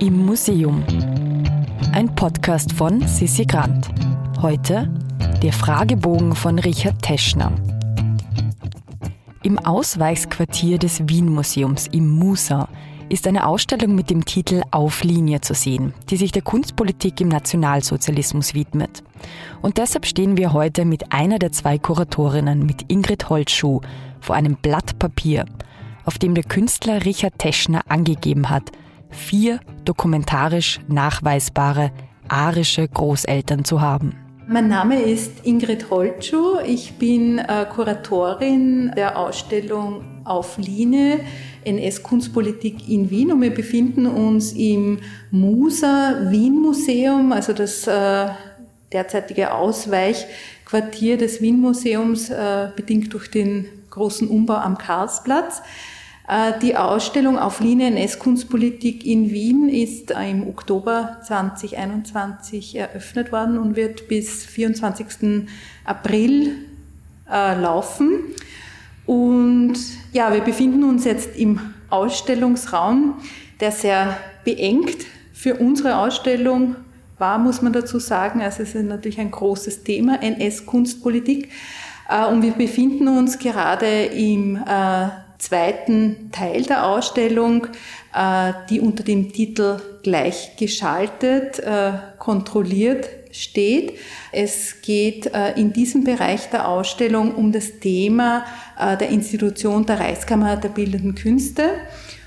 Im Museum. Ein Podcast von Sissi Grant. Heute der Fragebogen von Richard Teschner. Im Ausweichsquartier des Wien-Museums im Musa ist eine Ausstellung mit dem Titel Auf Linie zu sehen, die sich der Kunstpolitik im Nationalsozialismus widmet. Und deshalb stehen wir heute mit einer der zwei Kuratorinnen, mit Ingrid Holzschuh, vor einem Blatt Papier, auf dem der Künstler Richard Teschner angegeben hat, vier dokumentarisch nachweisbare arische Großeltern zu haben. Mein Name ist Ingrid Holtschuh. Ich bin äh, Kuratorin der Ausstellung Auf Linie NS Kunstpolitik in Wien und wir befinden uns im Musa Wien Museum, also das äh, derzeitige Ausweichquartier des Wien Museums, äh, bedingt durch den großen Umbau am Karlsplatz. Äh, die Ausstellung auf Linie NS-Kunstpolitik in Wien ist äh, im Oktober 2021 eröffnet worden und wird bis 24. April äh, laufen. Und ja, wir befinden uns jetzt im Ausstellungsraum, der sehr beengt für unsere Ausstellung war, muss man dazu sagen. Also es ist natürlich ein großes Thema, NS-Kunstpolitik. Und wir befinden uns gerade im zweiten Teil der Ausstellung, äh, die unter dem Titel Gleichgeschaltet, äh, kontrolliert steht. Es geht äh, in diesem Bereich der Ausstellung um das Thema der Institution der Reichskammer der Bildenden Künste.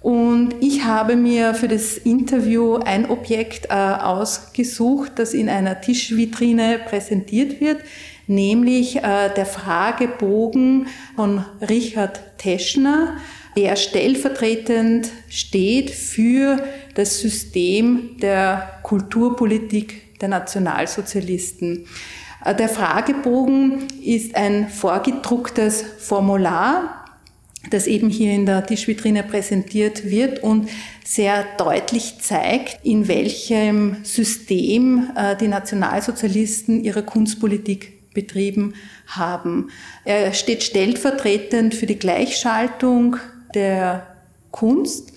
Und ich habe mir für das Interview ein Objekt ausgesucht, das in einer Tischvitrine präsentiert wird nämlich äh, der Fragebogen von Richard Teschner, der stellvertretend steht für das System der Kulturpolitik der Nationalsozialisten. Äh, der Fragebogen ist ein vorgedrucktes Formular, das eben hier in der Tischvitrine präsentiert wird und sehr deutlich zeigt, in welchem System äh, die Nationalsozialisten ihre Kunstpolitik betrieben haben. Er steht stellvertretend für die Gleichschaltung der Kunst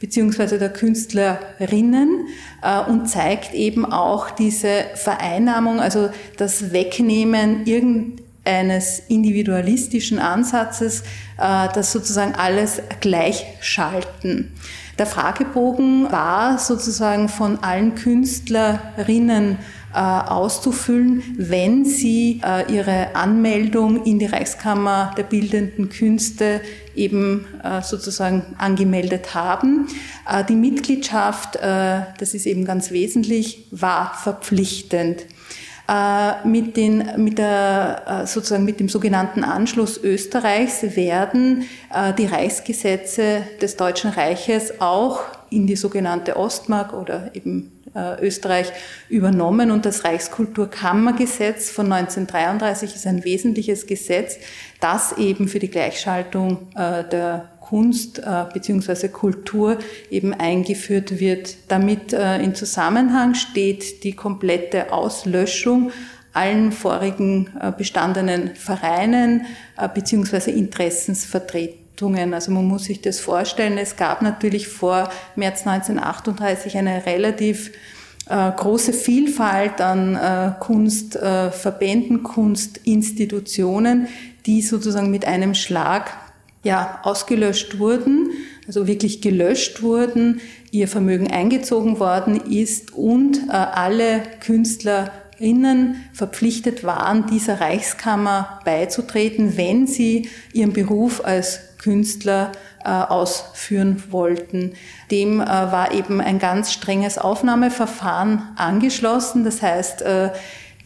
beziehungsweise der Künstlerinnen äh, und zeigt eben auch diese Vereinnahmung, also das Wegnehmen irgendeines individualistischen Ansatzes, äh, das sozusagen alles gleichschalten. Der Fragebogen war sozusagen von allen Künstlerinnen äh, auszufüllen, wenn sie äh, ihre Anmeldung in die Reichskammer der bildenden Künste eben äh, sozusagen angemeldet haben. Die Mitgliedschaft, das ist eben ganz wesentlich, war verpflichtend. Mit, den, mit, der, sozusagen mit dem sogenannten Anschluss Österreichs werden die Reichsgesetze des Deutschen Reiches auch in die sogenannte Ostmark oder eben äh, Österreich übernommen. Und das Reichskulturkammergesetz von 1933 ist ein wesentliches Gesetz, das eben für die Gleichschaltung äh, der Kunst äh, bzw. Kultur eben eingeführt wird. Damit äh, in Zusammenhang steht die komplette Auslöschung allen vorigen äh, bestandenen Vereinen äh, bzw. Interessensvertretungen also man muss sich das vorstellen, es gab natürlich vor März 1938 eine relativ äh, große Vielfalt an äh, Kunstverbänden, äh, Kunstinstitutionen, die sozusagen mit einem Schlag ja, ausgelöscht wurden, also wirklich gelöscht wurden, ihr Vermögen eingezogen worden ist und alle Künstlerinnen verpflichtet waren, dieser Reichskammer beizutreten, wenn sie ihren Beruf als Künstler äh, ausführen wollten. Dem äh, war eben ein ganz strenges Aufnahmeverfahren angeschlossen. Das heißt, äh,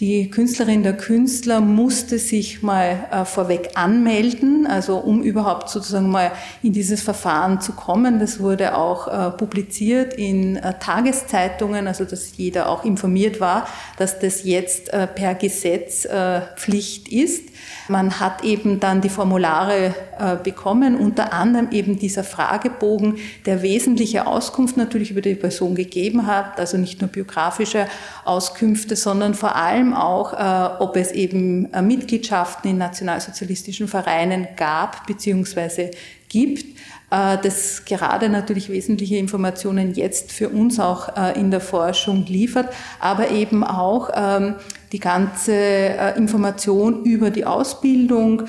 die Künstlerin der Künstler musste sich mal äh, vorweg anmelden, also um überhaupt sozusagen mal in dieses Verfahren zu kommen. Das wurde auch äh, publiziert in äh, Tageszeitungen, also dass jeder auch informiert war, dass das jetzt äh, per Gesetz äh, Pflicht ist. Man hat eben dann die Formulare äh, bekommen, unter anderem eben dieser Fragebogen, der wesentliche Auskunft natürlich über die Person gegeben hat, also nicht nur biografische Auskünfte, sondern vor allem auch, äh, ob es eben äh, Mitgliedschaften in nationalsozialistischen Vereinen gab bzw. gibt das gerade natürlich wesentliche Informationen jetzt für uns auch in der Forschung liefert, aber eben auch ähm, die ganze äh, Information über die Ausbildung,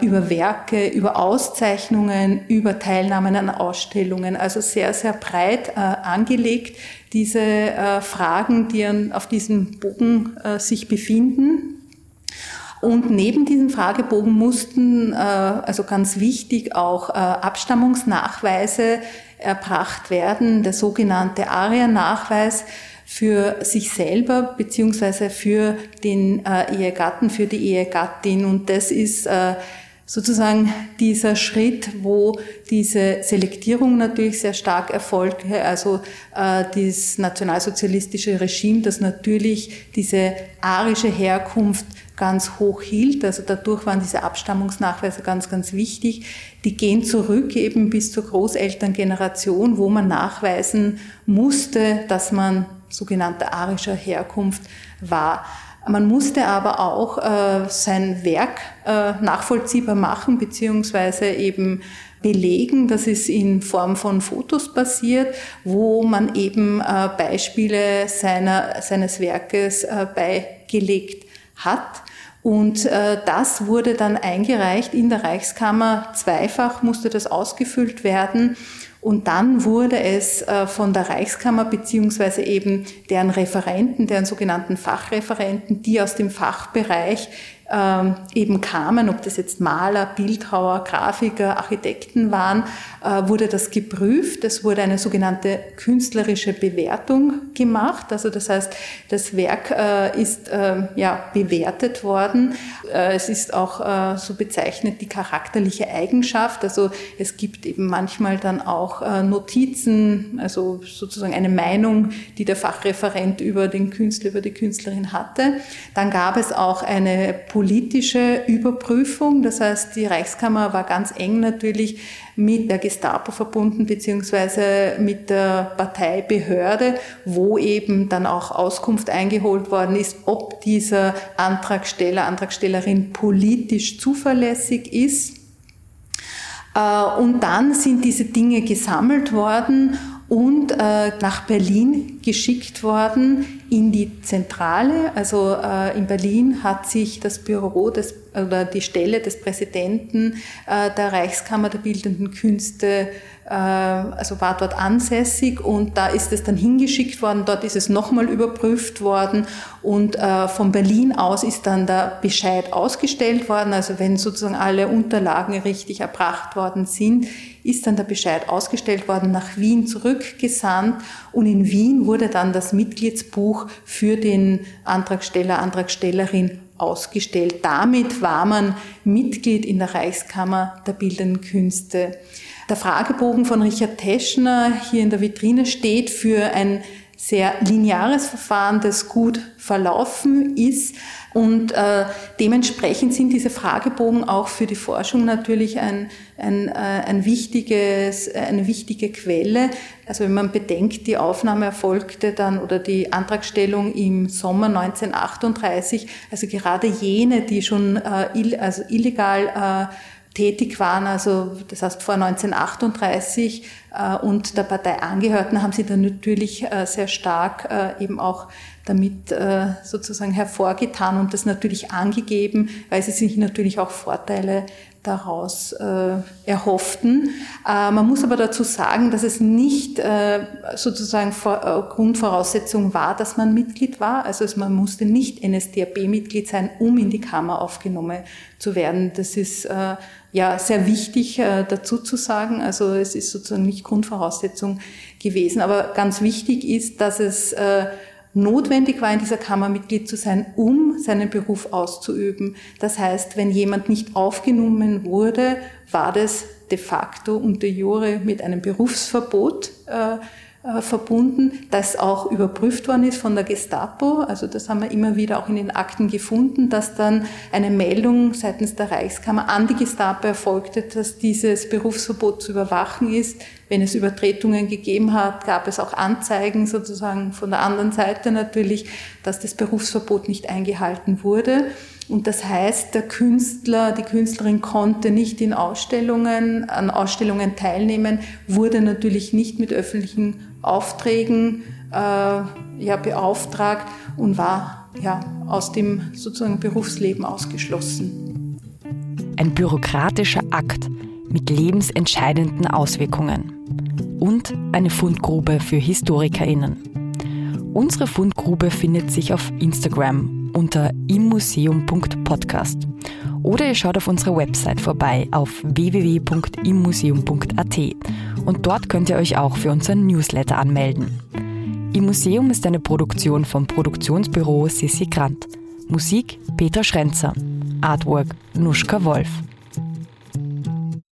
über Werke, über Auszeichnungen, über Teilnahmen an Ausstellungen, also sehr, sehr breit angelegt, diese Fragen, die auf diesem Bogen sich befinden. Und neben diesem Fragebogen mussten, äh, also ganz wichtig, auch äh, Abstammungsnachweise erbracht werden, der sogenannte ARIA-Nachweis für sich selber beziehungsweise für den äh, Ehegatten, für die Ehegattin. Und das ist sozusagen dieser Schritt, wo diese Selektierung natürlich sehr stark erfolgte, also äh, das nationalsozialistische Regime, das natürlich diese arische Herkunft ganz hoch hielt. Also dadurch waren diese Abstammungsnachweise ganz, ganz wichtig. Die gehen zurück eben bis zur Großelterngeneration, wo man nachweisen musste, dass man sogenannter arischer Herkunft war. Man musste aber auch äh, sein Werk äh, nachvollziehbar machen, beziehungsweise eben belegen. Das ist in Form von Fotos passiert, wo man eben äh, Beispiele seiner, seines Werkes äh, beigelegt hat. Und äh, das wurde dann eingereicht in der Reichskammer. Zweifach musste das ausgefüllt werden. Und dann wurde es äh, von der Reichskammer beziehungsweise eben deren Referenten, deren sogenannten Fachreferenten, die aus dem Fachbereich ähm, eben kamen, ob das jetzt Maler, Bildhauer, Grafiker, Architekten waren, äh, wurde das geprüft. Es wurde eine sogenannte künstlerische Bewertung gemacht. Also das heißt, das Werk äh, ist äh, ja bewertet worden. Äh, es ist auch so bezeichnet die charakterliche Eigenschaft. Also es gibt eben manchmal dann auch Notizen, also sozusagen eine Meinung, die der Fachreferent über den Künstler, über die Künstlerin hatte. Dann gab es auch eine politische Überprüfung. Das heißt, die Reichskammer war ganz eng natürlich mit der Gestapo verbunden, beziehungsweise mit der Parteibehörde, wo eben dann auch Auskunft eingeholt worden ist, ob dieser Antragsteller, Antragstellerin politisch zuverlässig ist. Äh, und dann sind diese Dinge gesammelt worden und äh, nach Berlin geschickt worden in die Zentrale. Also äh, in Berlin hat sich das Büro des, oder die Stelle des Präsidenten äh, der Reichskammer der Bildenden Künste äh, also war dort ansässig und da ist es dann hingeschickt worden, dort ist es nochmal überprüft worden und äh, von Berlin aus ist dann der Bescheid ausgestellt worden. Also wenn sozusagen alle Unterlagen richtig erbracht worden sind, ist dann der Bescheid ausgestellt worden, nach Wien zurückgesandt und in Wien wurde dann das Mitgliedsbuch für den Antragsteller, Antragstellerin ausgestellt. Damit war man Mitglied in der Reichskammer der Bildenden Künste. Der Fragebogen von Richard Teschner hier in der Vitrine steht für ein sehr lineares Verfahren, das gut verlaufen ist. Und äh, dementsprechend sind diese Fragebogen auch für die Forschung natürlich ein, ein, äh, ein wichtiges, eine wichtige Quelle. Also wenn man bedenkt, die Aufnahme erfolgte dann oder die Antragstellung im Sommer 1938, also gerade jene, die schon äh, ill, also illegal äh, tätig waren, also das heißt vor 1938 äh, und der Partei angehörten, haben sie dann natürlich äh, sehr stark äh, eben auch damit äh, sozusagen hervorgetan und das natürlich angegeben, weil sie sich natürlich auch Vorteile daraus äh, erhofften. Äh, man muss aber dazu sagen, dass es nicht äh, sozusagen vor, äh, Grundvoraussetzung war, dass man Mitglied war. Also man musste nicht NSDAP-Mitglied sein, um in die Kammer aufgenommen zu werden. Das ist äh, ja sehr wichtig äh, dazu zu sagen. Also es ist sozusagen nicht Grundvoraussetzung gewesen. Aber ganz wichtig ist, dass es äh, notwendig war, in dieser Kammer Mitglied zu sein, um seinen Beruf auszuüben. Das heißt, wenn jemand nicht aufgenommen wurde, war das de facto und de jure mit einem Berufsverbot äh, verbunden, das auch überprüft worden ist von der Gestapo. Also das haben wir immer wieder auch in den Akten gefunden, dass dann eine Meldung seitens der Reichskammer an die Gestapo erfolgte, dass dieses Berufsverbot zu überwachen ist. Wenn es Übertretungen gegeben hat, gab es auch Anzeigen sozusagen von der anderen Seite natürlich, dass das Berufsverbot nicht eingehalten wurde. Und das heißt, der Künstler, die Künstlerin konnte nicht in Ausstellungen, an Ausstellungen teilnehmen, wurde natürlich nicht mit öffentlichen Aufträgen äh, ja, beauftragt und war ja, aus dem sozusagen Berufsleben ausgeschlossen. Ein bürokratischer Akt mit lebensentscheidenden Auswirkungen. Und eine Fundgrube für HistorikerInnen. Unsere Fundgrube findet sich auf Instagram unter immuseum.podcast. Oder ihr schaut auf unserer Website vorbei auf www.immuseum.at und dort könnt ihr euch auch für unseren Newsletter anmelden. Im Museum ist eine Produktion vom Produktionsbüro Sissi Grant. Musik Peter Schrenzer. Artwork Nuschka Wolf.